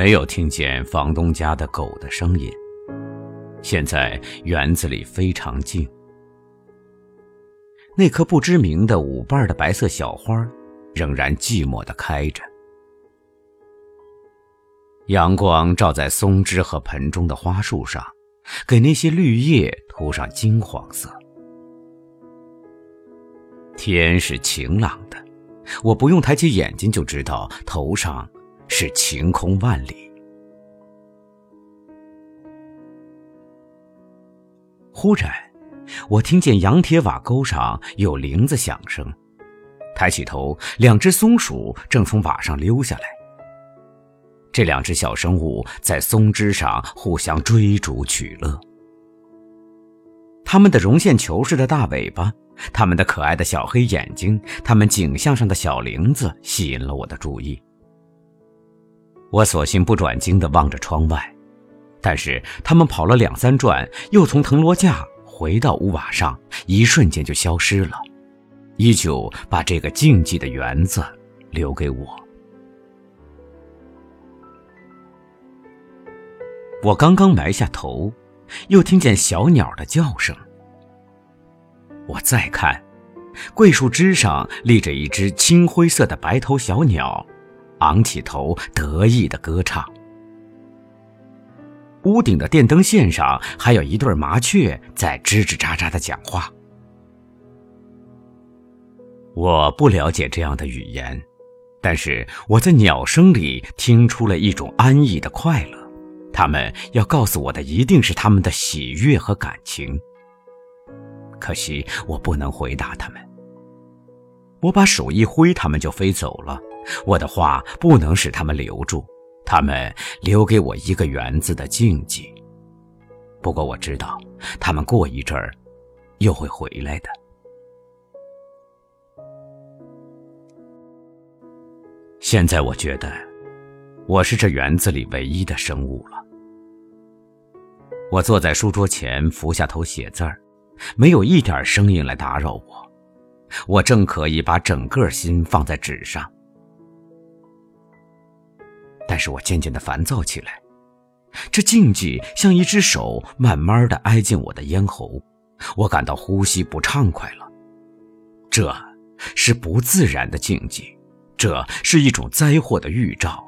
没有听见房东家的狗的声音。现在园子里非常静，那棵不知名的五瓣的白色小花仍然寂寞的开着。阳光照在松枝和盆中的花树上，给那些绿叶涂上金黄色。天是晴朗的，我不用抬起眼睛就知道头上是晴空万里。忽然，我听见羊铁瓦沟上有铃子响声，抬起头，两只松鼠正从瓦上溜下来。这两只小生物在松枝上互相追逐取乐。它们的绒线球似的大尾巴，它们的可爱的小黑眼睛，它们颈项上的小铃子，吸引了我的注意。我索性不转睛地望着窗外，但是他们跑了两三转，又从藤萝架回到屋瓦上，一瞬间就消失了，依旧把这个静寂的园子留给我。我刚刚埋下头，又听见小鸟的叫声。我再看，桂树枝上立着一只青灰色的白头小鸟，昂起头，得意的歌唱。屋顶的电灯线上还有一对麻雀在吱吱喳喳的讲话。我不了解这样的语言，但是我在鸟声里听出了一种安逸的快乐。他们要告诉我的一定是他们的喜悦和感情。可惜我不能回答他们。我把手一挥，他们就飞走了。我的话不能使他们留住，他们留给我一个园子的静寂。不过我知道，他们过一阵儿又会回来的。现在我觉得，我是这园子里唯一的生物了。我坐在书桌前，伏下头写字儿，没有一点声音来打扰我。我正可以把整个心放在纸上，但是我渐渐的烦躁起来。这静寂像一只手慢慢的挨进我的咽喉，我感到呼吸不畅快了。这是不自然的静寂，这是一种灾祸的预兆，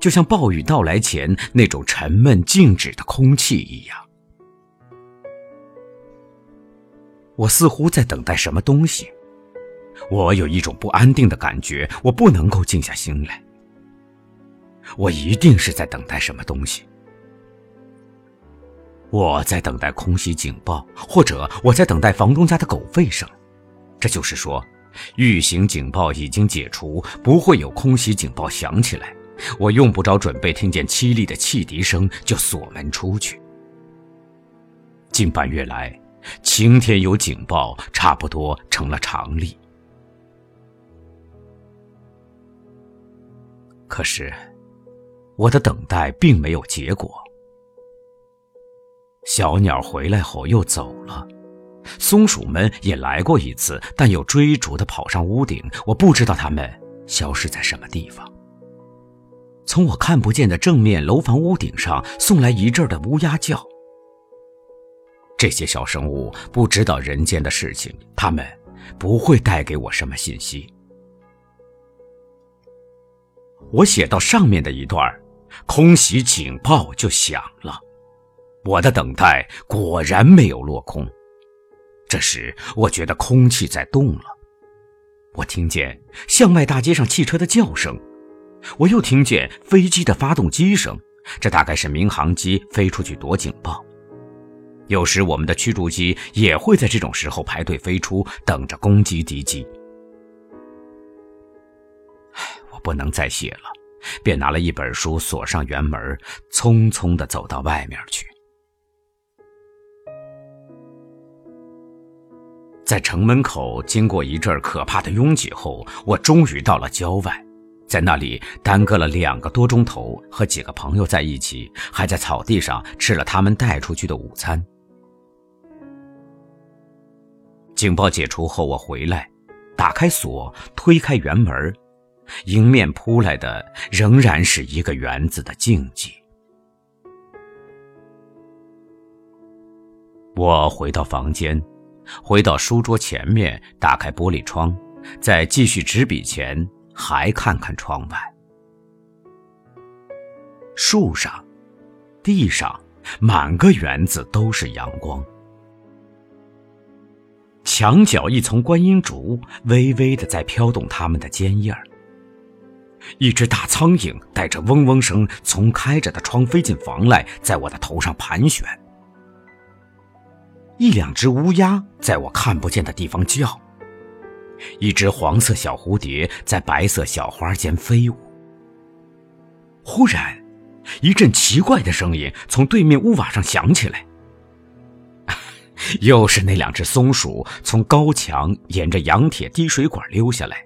就像暴雨到来前那种沉闷静止的空气一样。我似乎在等待什么东西，我有一种不安定的感觉，我不能够静下心来。我一定是在等待什么东西。我在等待空袭警报，或者我在等待房东家的狗吠声。这就是说，预警警报已经解除，不会有空袭警报响起来。我用不着准备听见凄厉的汽笛声就锁门出去。近半月来。晴天有警报，差不多成了常例。可是，我的等待并没有结果。小鸟回来后又走了，松鼠们也来过一次，但又追逐的跑上屋顶。我不知道它们消失在什么地方。从我看不见的正面楼房屋顶上送来一阵的乌鸦叫。这些小生物不知道人间的事情，他们不会带给我什么信息。我写到上面的一段，空袭警报就响了，我的等待果然没有落空。这时，我觉得空气在动了，我听见巷外大街上汽车的叫声，我又听见飞机的发动机声，这大概是民航机飞出去躲警报。有时我们的驱逐机也会在这种时候排队飞出，等着攻击敌机。唉我不能再写了，便拿了一本书，锁上园门，匆匆地走到外面去。在城门口经过一阵可怕的拥挤后，我终于到了郊外，在那里耽搁了两个多钟头，和几个朋友在一起，还在草地上吃了他们带出去的午餐。警报解除后，我回来，打开锁，推开园门，迎面扑来的仍然是一个园子的静寂。我回到房间，回到书桌前面，打开玻璃窗，再继续执笔前，还看看窗外。树上、地上，满个园子都是阳光。墙角一丛观音竹微微的在飘动它们的尖叶儿。一只大苍蝇带着嗡嗡声从开着的窗飞进房来，在我的头上盘旋。一两只乌鸦在我看不见的地方叫。一只黄色小蝴蝶在白色小花间飞舞。忽然，一阵奇怪的声音从对面屋瓦上响起来。又是那两只松鼠从高墙沿着羊铁滴水管溜下来。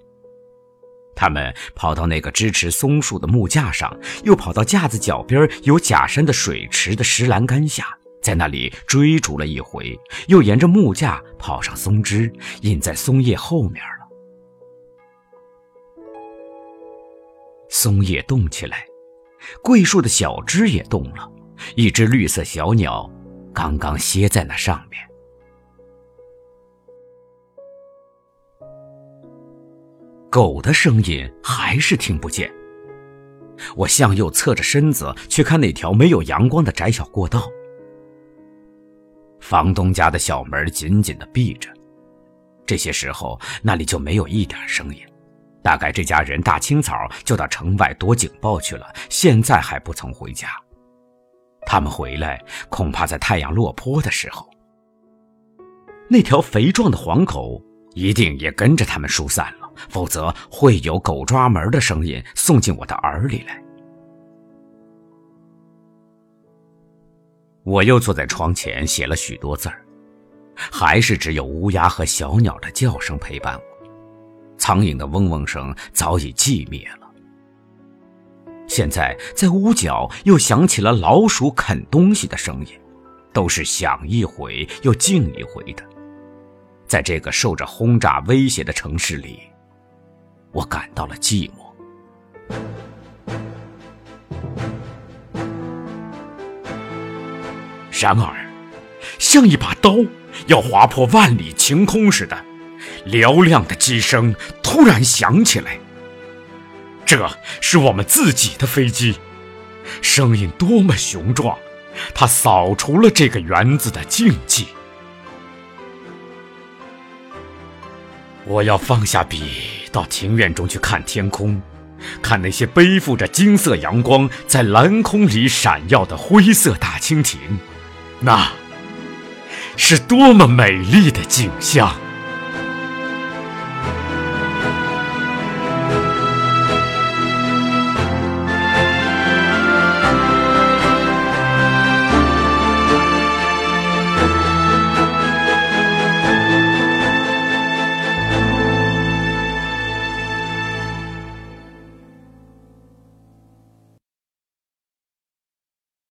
他们跑到那个支持松树的木架上，又跑到架子脚边有假山的水池的石栏杆下，在那里追逐了一回，又沿着木架跑上松枝，隐在松叶后面了。松叶动起来，桂树的小枝也动了，一只绿色小鸟刚刚歇在那上面。狗的声音还是听不见。我向右侧着身子去看那条没有阳光的窄小过道。房东家的小门紧紧的闭着，这些时候那里就没有一点声音。大概这家人大清早就到城外躲警报去了，现在还不曾回家。他们回来恐怕在太阳落坡的时候。那条肥壮的黄狗一定也跟着他们疏散了。否则会有狗抓门的声音送进我的耳里来。我又坐在窗前写了许多字儿，还是只有乌鸦和小鸟的叫声陪伴我，苍蝇的嗡嗡声早已寂灭了。现在在屋角又响起了老鼠啃东西的声音，都是响一回又静一回的，在这个受着轰炸威胁的城市里。我感到了寂寞。然而，像一把刀要划破万里晴空似的，嘹亮的机声突然响起来。这是我们自己的飞机，声音多么雄壮！它扫除了这个园子的静寂。我要放下笔。到庭院中去看天空，看那些背负着金色阳光在蓝空里闪耀的灰色大蜻蜓，那是多么美丽的景象！